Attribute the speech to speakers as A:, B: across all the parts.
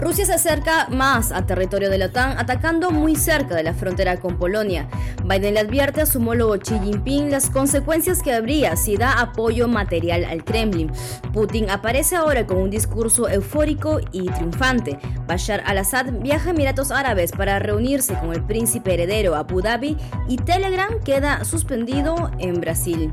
A: Rusia se acerca más al territorio de la OTAN, atacando muy cerca de la frontera con Polonia. Biden le advierte a su homólogo Xi Jinping las consecuencias que habría si da apoyo material al Kremlin. Putin aparece ahora con un discurso eufórico y triunfante. Bashar al-Assad viaja a Emiratos Árabes para reunirse con el príncipe heredero Abu Dhabi y Telegram queda suspendido en Brasil.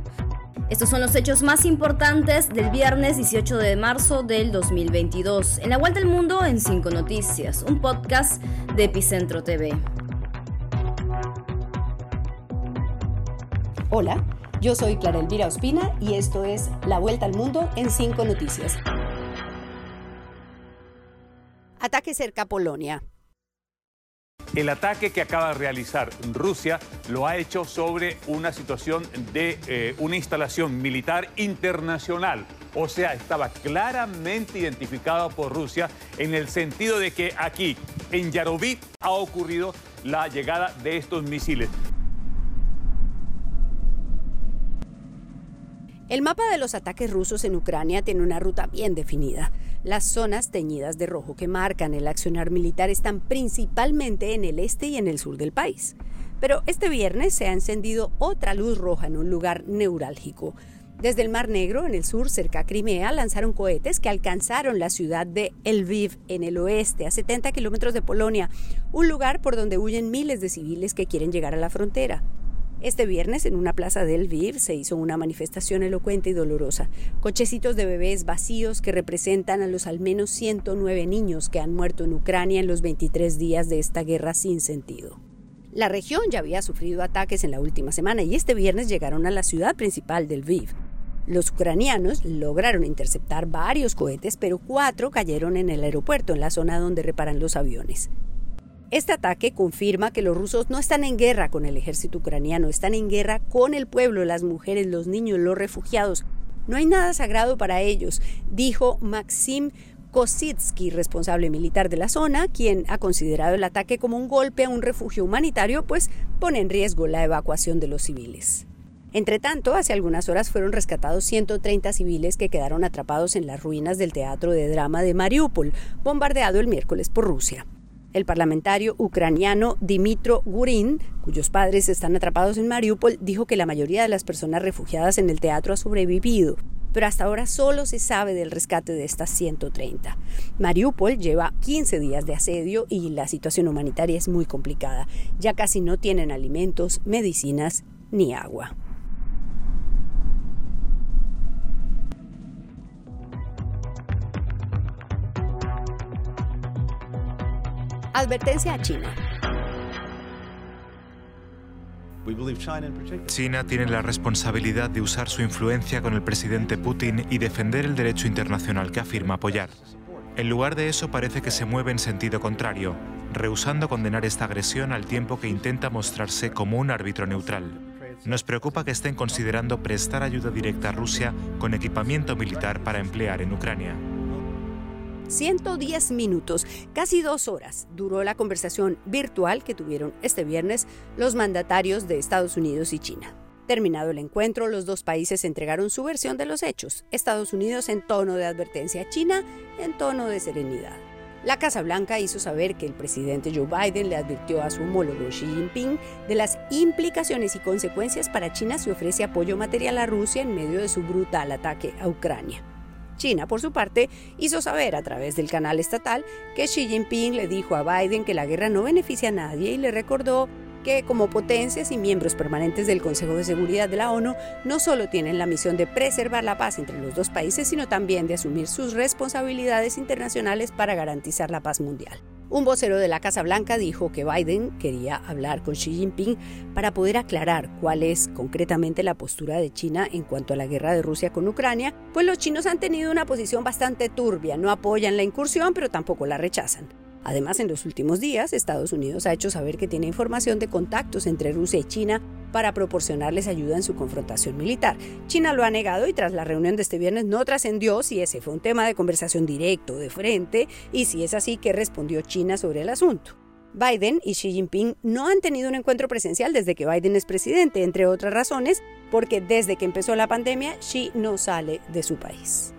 A: Estos son los hechos más importantes del viernes 18 de marzo del 2022. En la vuelta al mundo en 5 noticias, un podcast de Epicentro TV.
B: Hola, yo soy Clara Elvira Ospina y esto es La vuelta al mundo en 5 noticias. Ataque cerca a Polonia.
C: El ataque que acaba de realizar Rusia lo ha hecho sobre una situación de eh, una instalación militar internacional. O sea, estaba claramente identificado por Rusia en el sentido de que aquí, en Yarovit, ha ocurrido la llegada de estos misiles.
B: El mapa de los ataques rusos en Ucrania tiene una ruta bien definida. Las zonas teñidas de rojo que marcan el accionar militar están principalmente en el este y en el sur del país. Pero este viernes se ha encendido otra luz roja en un lugar neurálgico. Desde el Mar Negro, en el sur, cerca a Crimea, lanzaron cohetes que alcanzaron la ciudad de Lviv, en el oeste, a 70 kilómetros de Polonia, un lugar por donde huyen miles de civiles que quieren llegar a la frontera. Este viernes en una plaza del Lviv se hizo una manifestación elocuente y dolorosa. Cochecitos de bebés vacíos que representan a los al menos 109 niños que han muerto en Ucrania en los 23 días de esta guerra sin sentido. La región ya había sufrido ataques en la última semana y este viernes llegaron a la ciudad principal del Lviv. Los ucranianos lograron interceptar varios cohetes, pero cuatro cayeron en el aeropuerto, en la zona donde reparan los aviones. Este ataque confirma que los rusos no están en guerra con el ejército ucraniano, están en guerra con el pueblo, las mujeres, los niños, los refugiados. No hay nada sagrado para ellos, dijo Maxim Kositsky, responsable militar de la zona, quien ha considerado el ataque como un golpe a un refugio humanitario, pues pone en riesgo la evacuación de los civiles. Entre tanto, hace algunas horas fueron rescatados 130 civiles que quedaron atrapados en las ruinas del teatro de drama de Mariupol, bombardeado el miércoles por Rusia. El parlamentario ucraniano Dimitro Gurin, cuyos padres están atrapados en Mariupol, dijo que la mayoría de las personas refugiadas en el teatro ha sobrevivido, pero hasta ahora solo se sabe del rescate de estas 130. Mariupol lleva 15 días de asedio y la situación humanitaria es muy complicada. Ya casi no tienen alimentos, medicinas ni agua. Advertencia a China.
D: China tiene la responsabilidad de usar su influencia con el presidente Putin y defender el derecho internacional que afirma apoyar. En lugar de eso parece que se mueve en sentido contrario, rehusando condenar esta agresión al tiempo que intenta mostrarse como un árbitro neutral. Nos preocupa que estén considerando prestar ayuda directa a Rusia con equipamiento militar para emplear en Ucrania.
B: 110 minutos, casi dos horas, duró la conversación virtual que tuvieron este viernes los mandatarios de Estados Unidos y China. Terminado el encuentro, los dos países entregaron su versión de los hechos, Estados Unidos en tono de advertencia, China en tono de serenidad. La Casa Blanca hizo saber que el presidente Joe Biden le advirtió a su homólogo Xi Jinping de las implicaciones y consecuencias para China si ofrece apoyo material a Rusia en medio de su brutal ataque a Ucrania. China, por su parte, hizo saber a través del canal estatal que Xi Jinping le dijo a Biden que la guerra no beneficia a nadie y le recordó que como potencias y miembros permanentes del Consejo de Seguridad de la ONU no solo tienen la misión de preservar la paz entre los dos países, sino también de asumir sus responsabilidades internacionales para garantizar la paz mundial. Un vocero de la Casa Blanca dijo que Biden quería hablar con Xi Jinping para poder aclarar cuál es concretamente la postura de China en cuanto a la guerra de Rusia con Ucrania, pues los chinos han tenido una posición bastante turbia, no apoyan la incursión pero tampoco la rechazan. Además, en los últimos días, Estados Unidos ha hecho saber que tiene información de contactos entre Rusia y China para proporcionarles ayuda en su confrontación militar. China lo ha negado y tras la reunión de este viernes no trascendió si ese fue un tema de conversación directo, de frente, y si es así, qué respondió China sobre el asunto. Biden y Xi Jinping no han tenido un encuentro presencial desde que Biden es presidente, entre otras razones, porque desde que empezó la pandemia, Xi no sale de su país.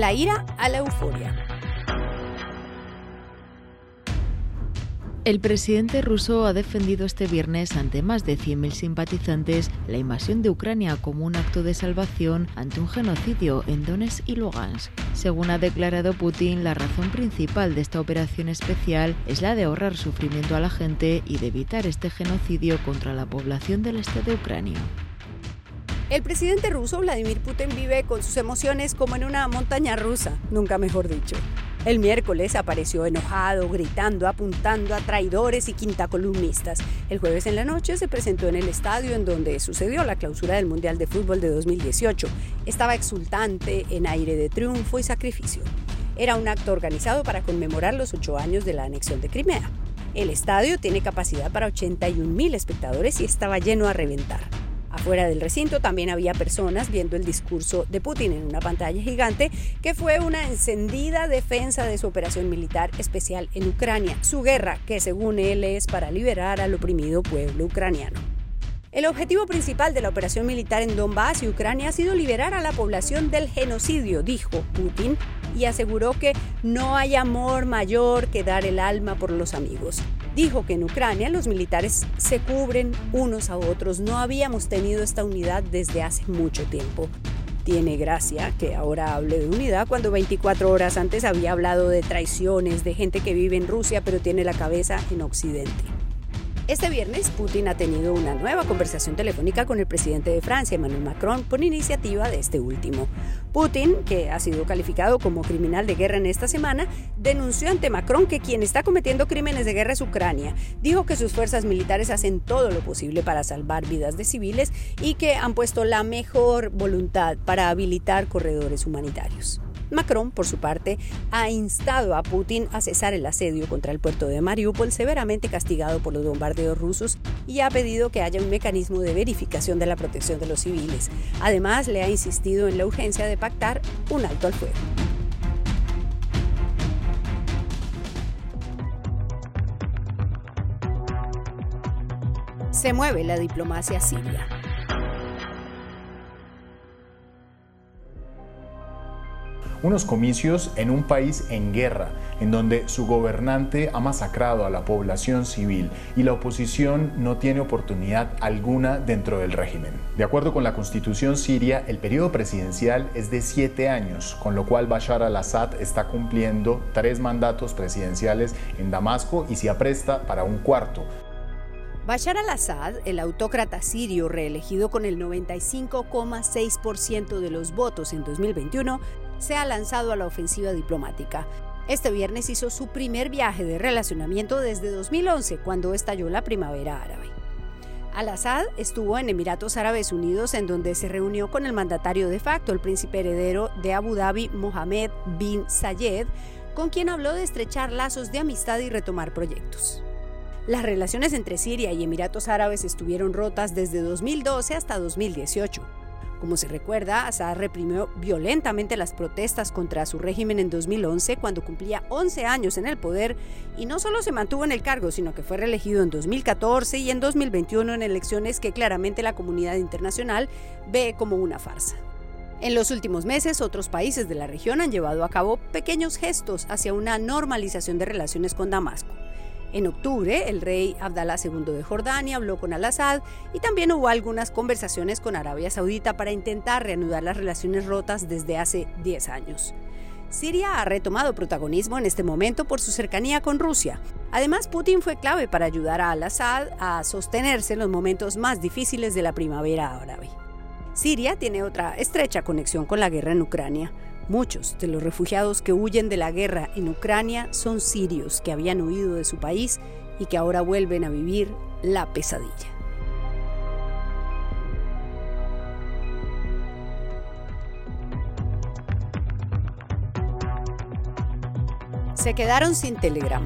B: La ira a la euforia.
E: El presidente ruso ha defendido este viernes ante más de 100.000 simpatizantes la invasión de Ucrania como un acto de salvación ante un genocidio en Donetsk y Lugansk. Según ha declarado Putin, la razón principal de esta operación especial es la de ahorrar sufrimiento a la gente y de evitar este genocidio contra la población del este de Ucrania.
B: El presidente ruso Vladimir Putin vive con sus emociones como en una montaña rusa, nunca mejor dicho. El miércoles apareció enojado, gritando, apuntando a traidores y quintacolumnistas. El jueves en la noche se presentó en el estadio en donde sucedió la clausura del Mundial de Fútbol de 2018. Estaba exultante, en aire de triunfo y sacrificio. Era un acto organizado para conmemorar los ocho años de la anexión de Crimea. El estadio tiene capacidad para 81 mil espectadores y estaba lleno a reventar. Afuera del recinto también había personas viendo el discurso de Putin en una pantalla gigante que fue una encendida defensa de su operación militar especial en Ucrania, su guerra que según él es para liberar al oprimido pueblo ucraniano. El objetivo principal de la operación militar en Donbass y Ucrania ha sido liberar a la población del genocidio, dijo Putin, y aseguró que no hay amor mayor que dar el alma por los amigos. Dijo que en Ucrania los militares se cubren unos a otros. No habíamos tenido esta unidad desde hace mucho tiempo. Tiene gracia que ahora hable de unidad cuando 24 horas antes había hablado de traiciones, de gente que vive en Rusia pero tiene la cabeza en Occidente. Este viernes, Putin ha tenido una nueva conversación telefónica con el presidente de Francia, Emmanuel Macron, por iniciativa de este último. Putin, que ha sido calificado como criminal de guerra en esta semana, denunció ante Macron que quien está cometiendo crímenes de guerra es Ucrania. Dijo que sus fuerzas militares hacen todo lo posible para salvar vidas de civiles y que han puesto la mejor voluntad para habilitar corredores humanitarios. Macron, por su parte, ha instado a Putin a cesar el asedio contra el puerto de Mariupol, severamente castigado por los bombardeos rusos, y ha pedido que haya un mecanismo de verificación de la protección de los civiles. Además, le ha insistido en la urgencia de pactar un alto al fuego. Se mueve la diplomacia siria.
F: Unos comicios en un país en guerra, en donde su gobernante ha masacrado a la población civil y la oposición no tiene oportunidad alguna dentro del régimen. De acuerdo con la constitución siria, el periodo presidencial es de siete años, con lo cual Bashar al-Assad está cumpliendo tres mandatos presidenciales en Damasco y se apresta para un cuarto.
B: Bashar al-Assad, el autócrata sirio reelegido con el 95,6% de los votos en 2021, se ha lanzado a la ofensiva diplomática. Este viernes hizo su primer viaje de relacionamiento desde 2011, cuando estalló la primavera árabe. Al-Assad estuvo en Emiratos Árabes Unidos, en donde se reunió con el mandatario de facto, el príncipe heredero de Abu Dhabi, Mohammed bin Zayed, con quien habló de estrechar lazos de amistad y retomar proyectos. Las relaciones entre Siria y Emiratos Árabes estuvieron rotas desde 2012 hasta 2018. Como se recuerda, Assad reprimió violentamente las protestas contra su régimen en 2011 cuando cumplía 11 años en el poder y no solo se mantuvo en el cargo, sino que fue reelegido en 2014 y en 2021 en elecciones que claramente la comunidad internacional ve como una farsa. En los últimos meses, otros países de la región han llevado a cabo pequeños gestos hacia una normalización de relaciones con Damasco. En octubre, el rey Abdallah II de Jordania habló con al-Assad y también hubo algunas conversaciones con Arabia Saudita para intentar reanudar las relaciones rotas desde hace 10 años. Siria ha retomado protagonismo en este momento por su cercanía con Rusia. Además, Putin fue clave para ayudar a al-Assad a sostenerse en los momentos más difíciles de la primavera árabe. Siria tiene otra estrecha conexión con la guerra en Ucrania. Muchos de los refugiados que huyen de la guerra en Ucrania son sirios que habían huido de su país y que ahora vuelven a vivir la pesadilla. Se quedaron sin Telegram.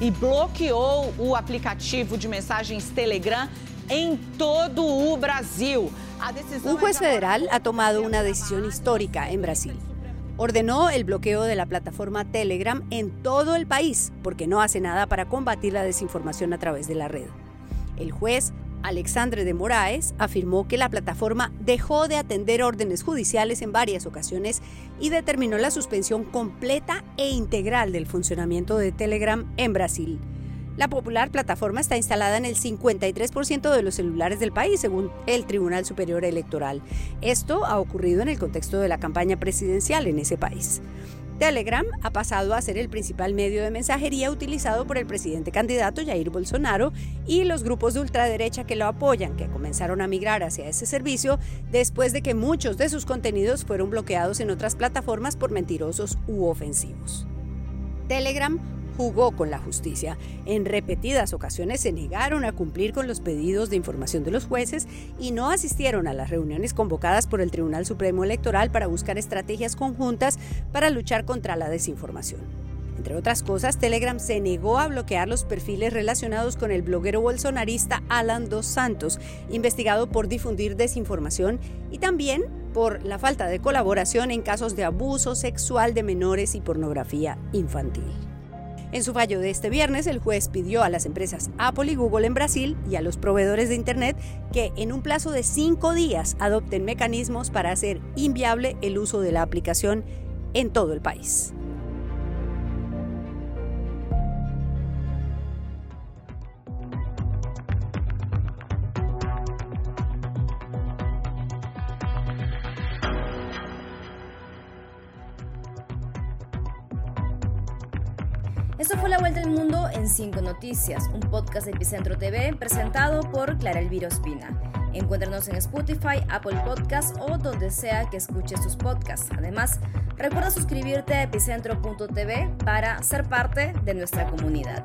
G: e bloqueou o aplicativo de mensagens Telegram en todo o Brasil.
B: Un juez federal ha tomado una decisión histórica en Brasil. Ordenó el bloqueo de la plataforma Telegram en todo el país porque no hace nada para combatir la desinformación a través de la red. El juez Alexandre de Moraes afirmó que la plataforma dejó de atender órdenes judiciales en varias ocasiones y determinó la suspensión completa e integral del funcionamiento de Telegram en Brasil. La popular plataforma está instalada en el 53% de los celulares del país, según el Tribunal Superior Electoral. Esto ha ocurrido en el contexto de la campaña presidencial en ese país. Telegram ha pasado a ser el principal medio de mensajería utilizado por el presidente candidato Jair Bolsonaro y los grupos de ultraderecha que lo apoyan, que comenzaron a migrar hacia ese servicio después de que muchos de sus contenidos fueron bloqueados en otras plataformas por mentirosos u ofensivos. Telegram jugó con la justicia. En repetidas ocasiones se negaron a cumplir con los pedidos de información de los jueces y no asistieron a las reuniones convocadas por el Tribunal Supremo Electoral para buscar estrategias conjuntas para luchar contra la desinformación. Entre otras cosas, Telegram se negó a bloquear los perfiles relacionados con el bloguero bolsonarista Alan Dos Santos, investigado por difundir desinformación y también por la falta de colaboración en casos de abuso sexual de menores y pornografía infantil. En su fallo de este viernes, el juez pidió a las empresas Apple y Google en Brasil y a los proveedores de Internet que en un plazo de cinco días adopten mecanismos para hacer inviable el uso de la aplicación en todo el país.
A: Esto fue La Vuelta al Mundo en 5 Noticias, un podcast de Epicentro TV presentado por Clara Elvira Ospina. Encuéntranos en Spotify, Apple Podcasts o donde sea que escuches tus podcasts. Además, recuerda suscribirte a epicentro.tv para ser parte de nuestra comunidad.